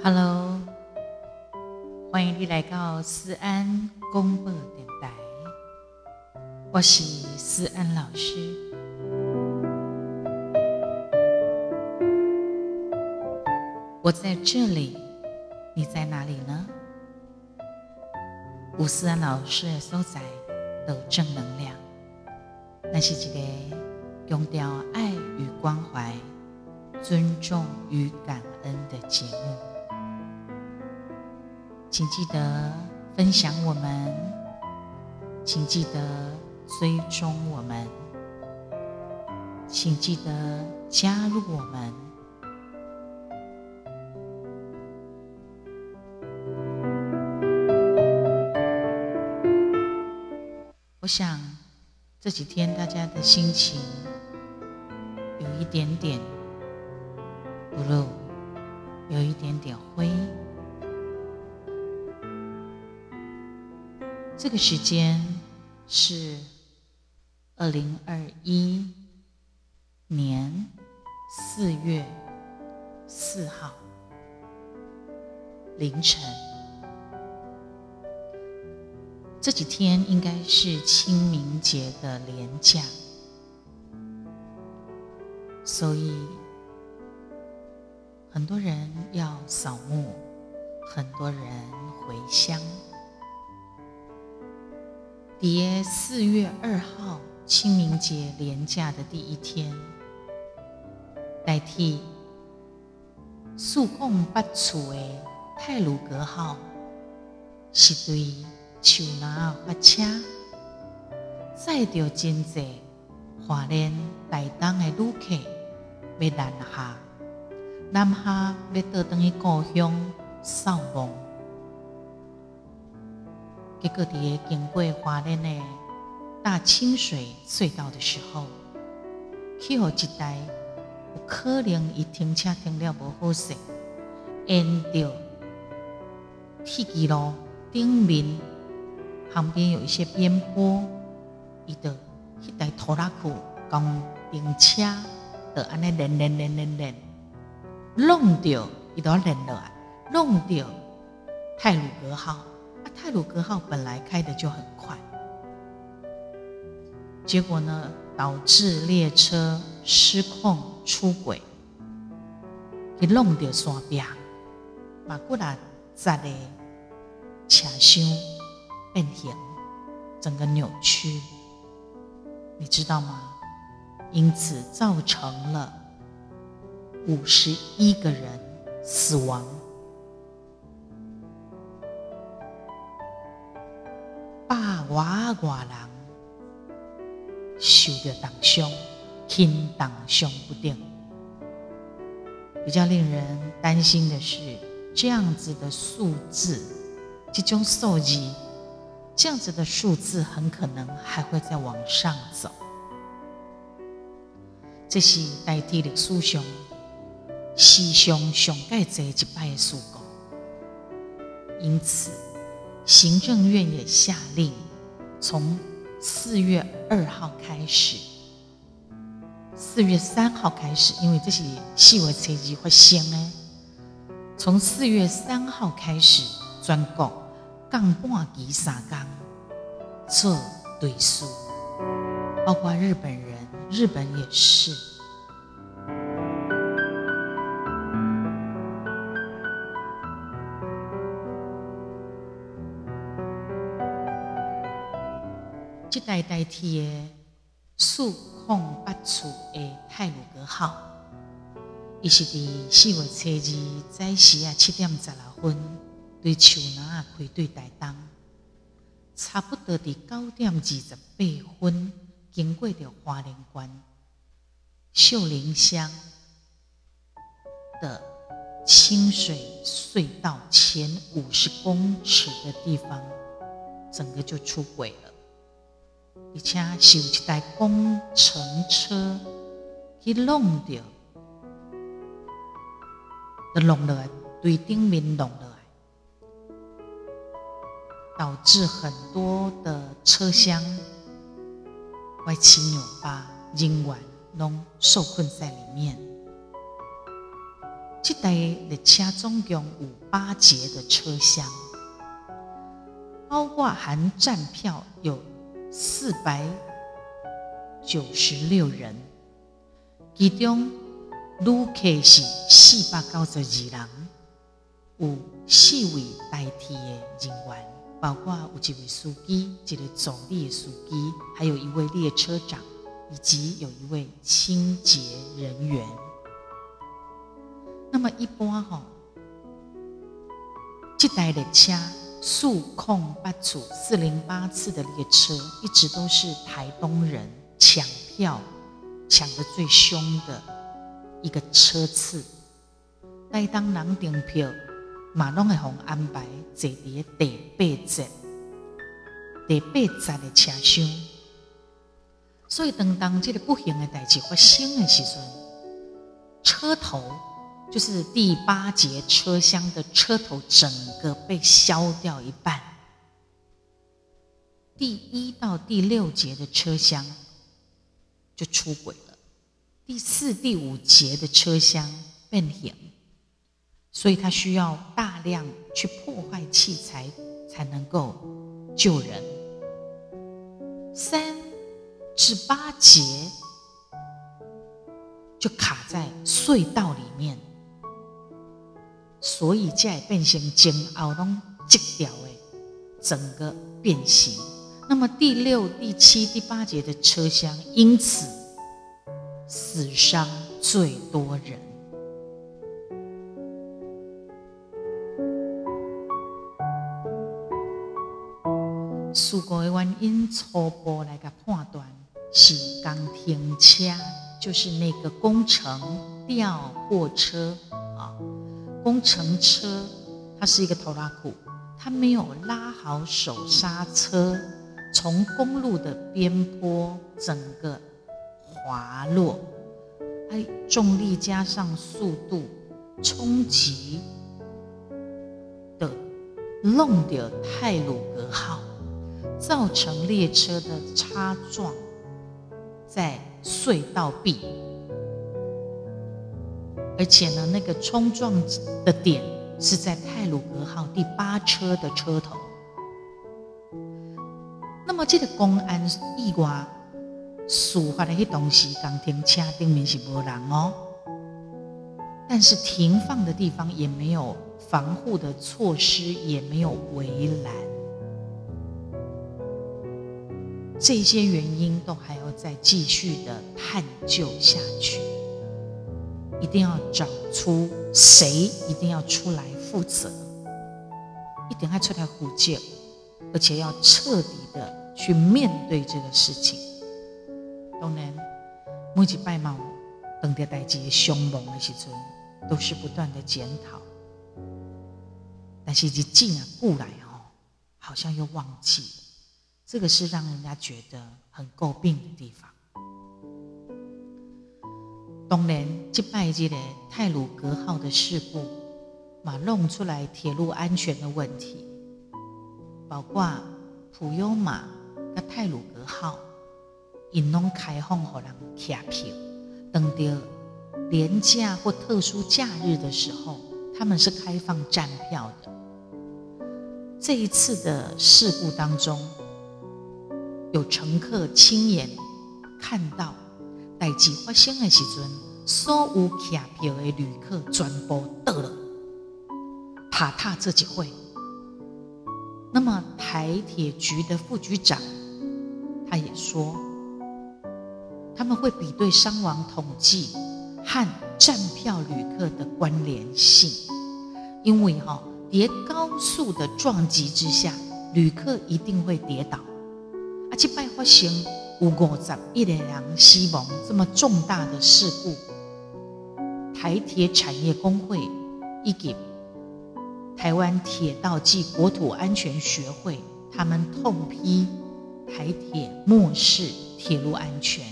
Hello，欢迎你来到思安广播电台，我是思安老师。我在这里，你在哪里呢？吴思安老师的所在都正能量，那是一个强调爱与关怀、尊重与感恩的节目。请记得分享我们，请记得追踪我们，请记得加入我们。我想这几天大家的心情有一点点 blue，有一点点灰。这个时间是二零二一年四月四号凌晨。这几天应该是清明节的连假，所以很多人要扫墓，很多人回乡。叠四月二号清明节连假的第一天，代替四控八处的太鲁阁号，是对树林发车，载着真济华莲台东的旅客要南下，南下要倒转去故乡扫墓。结果，在经过花莲的大清水隧道的时候，去互一台有可能伊停车停了无好势，沿着铁轨路顶面旁边有一些边坡，伊就迄台拖拉机讲停车，就安尼连连连连连，弄掉伊都连落来，弄掉太鲁阁号。泰鲁阁号本来开的就很快，结果呢，导致列车失控出轨，给弄掉山壁，把过来砸的车厢变形，整个扭曲，你知道吗？因此造成了五十一个人死亡。外外人受着重伤，轻重伤不定。比较令人担心的是，这样子的数字，这种数字，这样子的数字很可能还会再往上走。这是代替历史上史上上盖这一摆的事故。因此，行政院也下令。从四月二号开始，四月三号开始，因为这是四月初二发生呢。从四月三号开始，全国降半旗三公做对数，包括日本人，日本也是。这代代替的四控八处的太鲁阁号，伊是伫四月初二早时啊七点十六分对树林啊开对台东，差不多伫九点二十八分经过着花莲县秀林乡的清水隧道前五十公尺的地方，整个就出轨了。而且是一台工程车去弄掉，就弄落来，对顶面弄落来，导致很多的车厢歪七扭八，人员拢受困在里面。这台列车总共有八节的车厢，包括含站票有四百九十六人，其中旅客是四百九十二人，有四位代替的人员，包括有一位司机，一个助理的司机，还有一位列车长，以及有一位清洁人员。那么一般哈，这台列车数控八组四零八次的列车，一直都是台东人抢票抢得最凶的一个车次。台东人订票，马拢会互安排坐伫第八节、第八节的车厢。所以当当这个不幸的代志发生的时阵，车头。就是第八节车厢的车头整个被削掉一半，第一到第六节的车厢就出轨了，第四、第五节的车厢变形，所以他需要大量去破坏器材才能够救人。三至八节就卡在隧道里面。所以才会变成前后拢挤掉的，整个变形。那么第六、第七、第八节的车厢，因此死伤最多人。事故的原因初步来个判断是工程车，就是那个工程吊货车啊。工程车，它是一个拖拉库，它没有拉好手刹车，从公路的边坡整个滑落，哎，重力加上速度冲击的弄掉泰鲁格号，造成列车的擦撞在隧道壁。而且呢，那个冲撞的点是在泰鲁阁号第八车的车头。那么这个公安意外事发的那些东西，刚停车顶面是无人哦，但是停放的地方也没有防护的措施，也没有围栏，这些原因都还要再继续的探究下去。一定要找出谁一定要出来负责，一定要出来负责，而且要彻底的去面对这个事情。当然，每一摆嘛，等待代志凶猛的时阵，都是不断的检讨。但是一进啊过来哦，好像又忘记，这个是让人家觉得很诟病的地方。当然，即摆这个泰鲁阁号的事故，嘛弄出来铁路安全的问题，包括普悠玛跟太鲁阁号，因拢开放给人买票，等着连假或特殊假日的时候，他们是开放站票的。这一次的事故当中，有乘客亲眼看到。代志发生的时阵，所有买票的旅客全部倒了，踏踏这几会。那么台铁局的副局长，他也说，他们会比对伤亡统计和站票旅客的关联性，因为哈，叠高速的撞击之下，旅客一定会跌倒，而且拜发生。有五十一个人死亡，这么重大的事故，台铁产业工会以及台湾铁道暨国土安全学会，他们痛批台铁漠视铁路安全，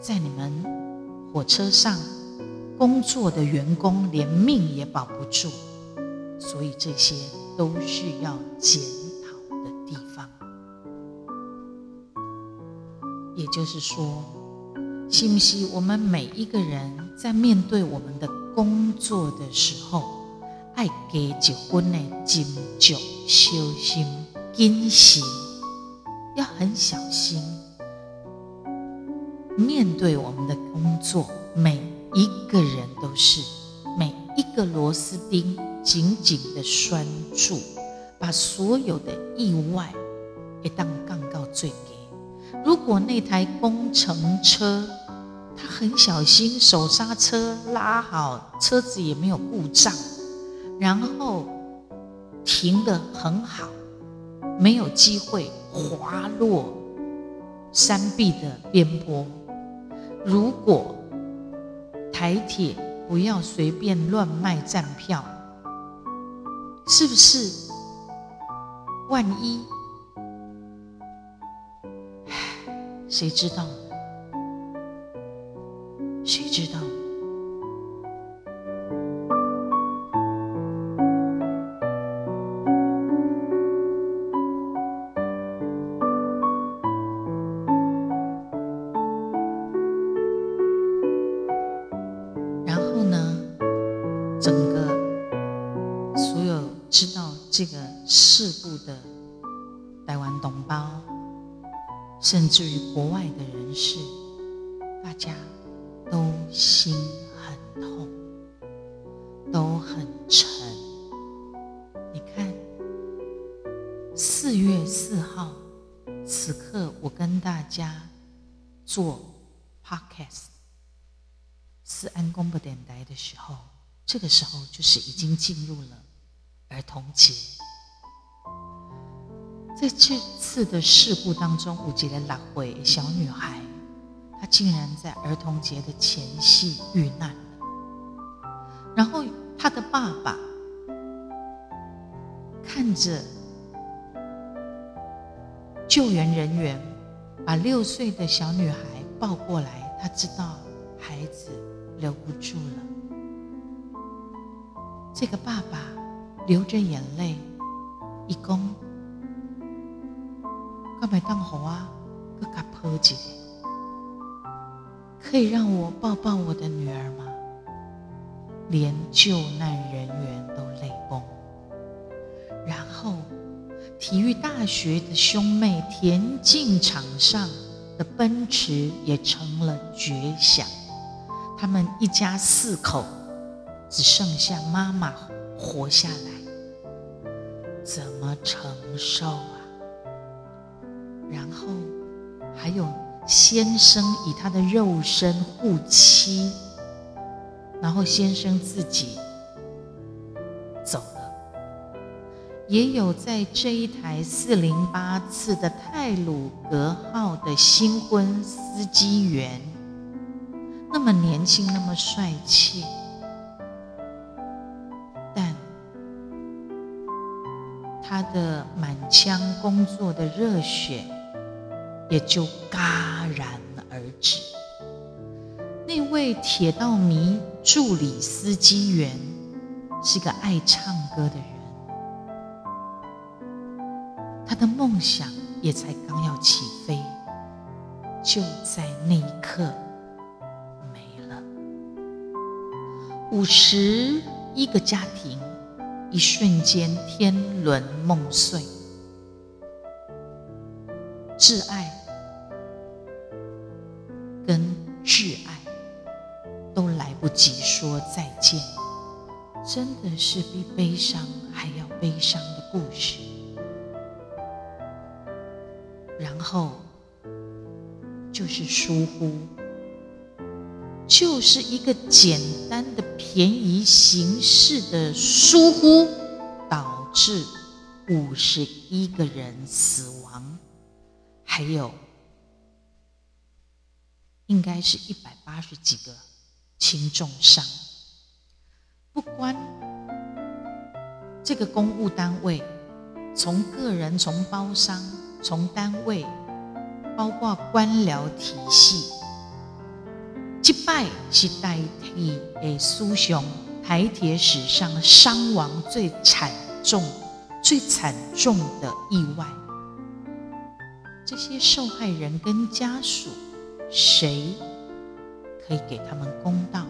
在你们火车上工作的员工连命也保不住，所以这些都是要检讨的地方。也就是说，是不是我们每一个人在面对我们的工作的时候，爱给结婚的斟酌、小心、谨慎，要很小心。面对我们的工作，每一个人都是每一个螺丝钉紧紧的拴住，把所有的意外一当杠到最给。如果那台工程车，他很小心，手刹车拉好，车子也没有故障，然后停得很好，没有机会滑落山壁的边坡。如果台铁不要随便乱卖站票，是不是？万一，唉，谁知道呢？知道。然后呢，整个所有知道？这个事故的台湾同胞，甚至于国外的人士，大家都心很痛，都很沉。你看，四月四号，此刻我跟大家做 podcast，思安广播电台的时候，这个时候就是已经进入了。儿童节，在这次的事故当中，有一个六岁小女孩，他竟然在儿童节的前夕遇难了。然后他的爸爸看着救援人员把六岁的小女孩抱过来，他知道孩子留不住了。这个爸爸。流着眼泪，一公，干嘛当好啊？个卡破姐，可以让我抱抱我的女儿吗？连救难人员都泪崩。然后，体育大学的兄妹田径场上的奔驰也成了绝响。他们一家四口，只剩下妈妈活下来，怎么承受啊？然后还有先生以他的肉身护妻，然后先生自己走了，也有在这一台四零八次的泰鲁阁号的新婚司机员，那么年轻，那么帅气。但他的满腔工作的热血也就嘎戛然而止。那位铁道迷助理司机员是个爱唱歌的人，他的梦想也才刚要起飞，就在那一刻没了。五十一个家庭。一瞬间，天伦梦碎，挚爱及说再见，真的是比悲伤还要悲伤的故事。然后就是疏忽。就是一个简单的便宜行事的疏忽，导致五十一个人死亡，还有应该是一百八十几个轻重伤。不关这个公务单位，从个人、从包商、从单位，包括官僚体系。击败是代替诶，苏雄台铁史上伤亡最惨重、最惨重的意外。这些受害人跟家属，谁可以给他们公道？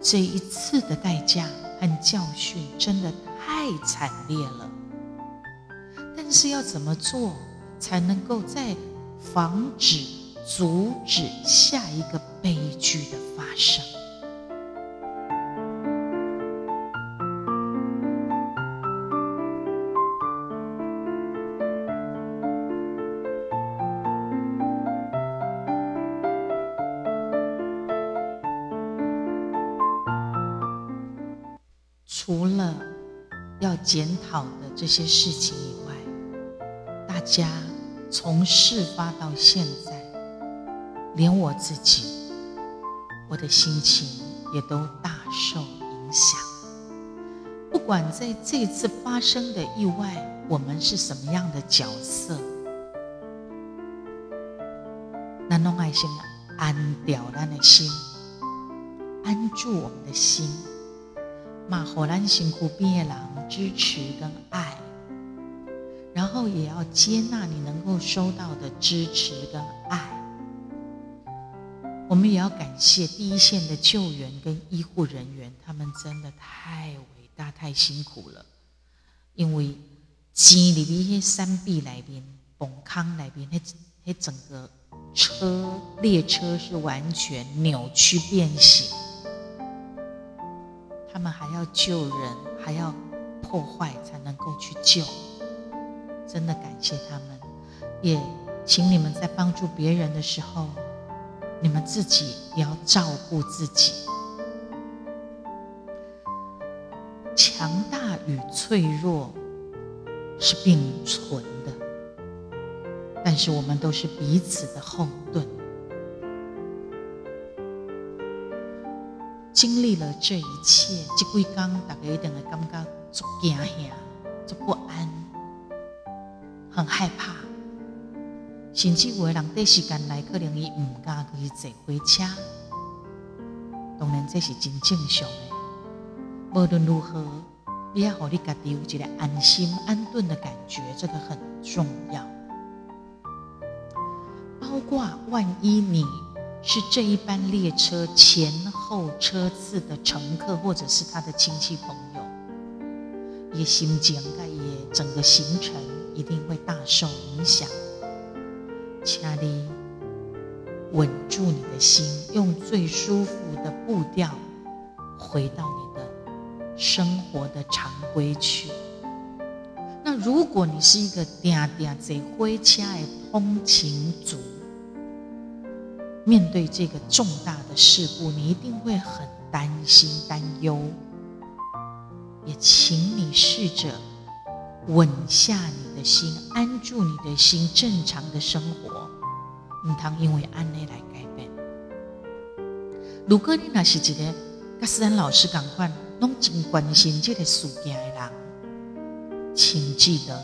这一次的代价和教训真的太惨烈了。但是要怎么做才能够在防止、阻止下一个悲剧的发生？检讨的这些事情以外，大家从事发到现在，连我自己，我的心情也都大受影响。不管在这次发生的意外，我们是什么样的角色，那弄爱心安掉咱的心，安住我们的心。嘛，互咱身躯边的人支持跟爱，然后也要接纳你能够收到的支持跟爱。我们也要感谢第一线的救援跟医护人员，他们真的太伟大、太辛苦了。因为钱里边那山壁那边、崩坑那边，那那整个车列车是完全扭曲变形。他们还要救人，还要破坏才能够去救，真的感谢他们。也请你们在帮助别人的时候，你们自己也要照顾自己。强大与脆弱是并存的，但是我们都是彼此的后盾。经历了这一切，这几天大家一定会感觉足惊吓、足不安、很害怕，甚至有的人短时间来，可能伊唔敢去坐火车。当然这是真正常的。无论如何，你要让你家己有一个安心、安顿的感觉，这个很重要。包括万一你。是这一班列车前后车次的乘客，或者是他的亲戚朋友，也心情也整个行程一定会大受影响。请你稳住你的心，用最舒服的步调回到你的生活的常规去。那如果你是一个定定坐火车的通勤族，面对这个重大的事故，你一定会很担心、担忧。也请你试着稳下你的心，安住你的心，正常的生活。唔通因为安内来改变。如果你那是一个跟思安老师同款，拢真关心这个事件的人，请记得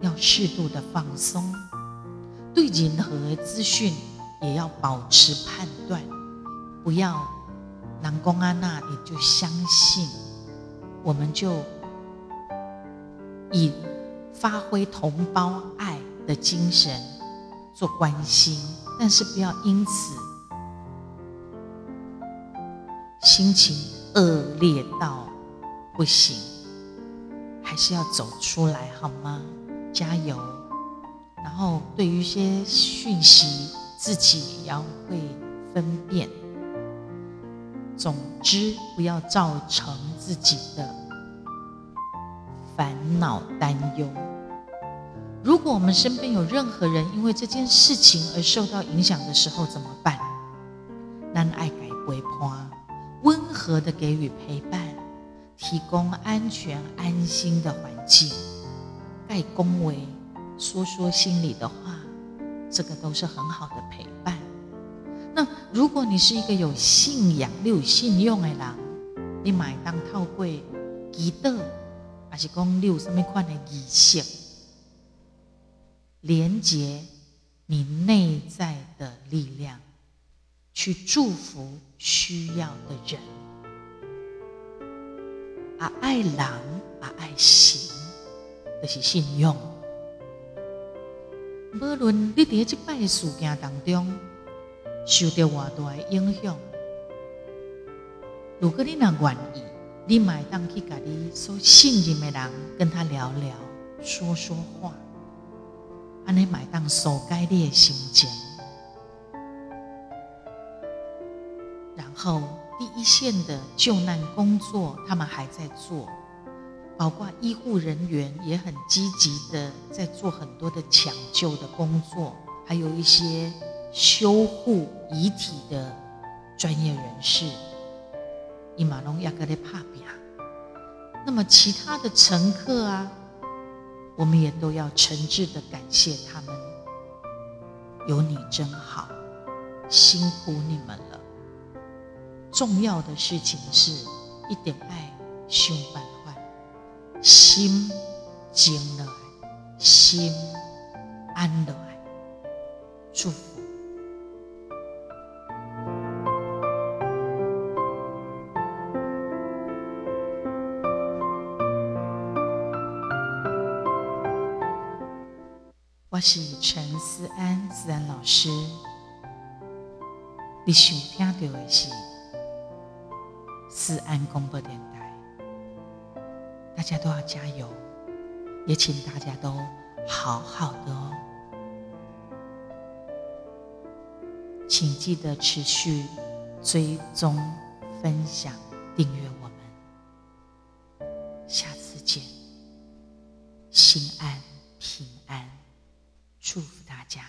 要适度的放松，对任何资讯。也要保持判断，不要南宫安娜，你就相信，我们就以发挥同胞爱的精神做关心，但是不要因此心情恶劣到不行，还是要走出来好吗？加油！然后对于一些讯息。自己也要会分辨。总之，不要造成自己的烦恼担忧。如果我们身边有任何人因为这件事情而受到影响的时候，怎么办？咱爱改陪伴，温和的给予陪伴，提供安全安心的环境，盖恭维，说说心里的话。这个都是很好的陪伴。那如果你是一个有信仰、你有信用的人，你买当套柜祈祷，还是讲你有什么款的仪式，连接你内在的力量，去祝福需要的人。啊，爱人啊，爱神，这是信用。无论你伫即摆事件当中受到偌大的影响，如果你若愿意，你买当去甲你所信任的人跟他聊聊，说说话，安尼买当疏解你的心情。然后第一线的救难工作，他们还在做，包括医护人员也很积极的在做很多的抢救的工作，还有一些修护遗体的专业人士。伊马龙亚格的帕比亚，那么其他的乘客啊，我们也都要诚挚的感谢他们。有你真好，辛苦你们了。重要的事情是一点爱，胸半换，心静了，心安了，祝福。我是陈思安，思安老师。你想听到的是思安广播电台，大家都要加油，也请大家都好好的哦。请记得持续追踪、分享、订阅我们，下次见，心安平安。祝福大家。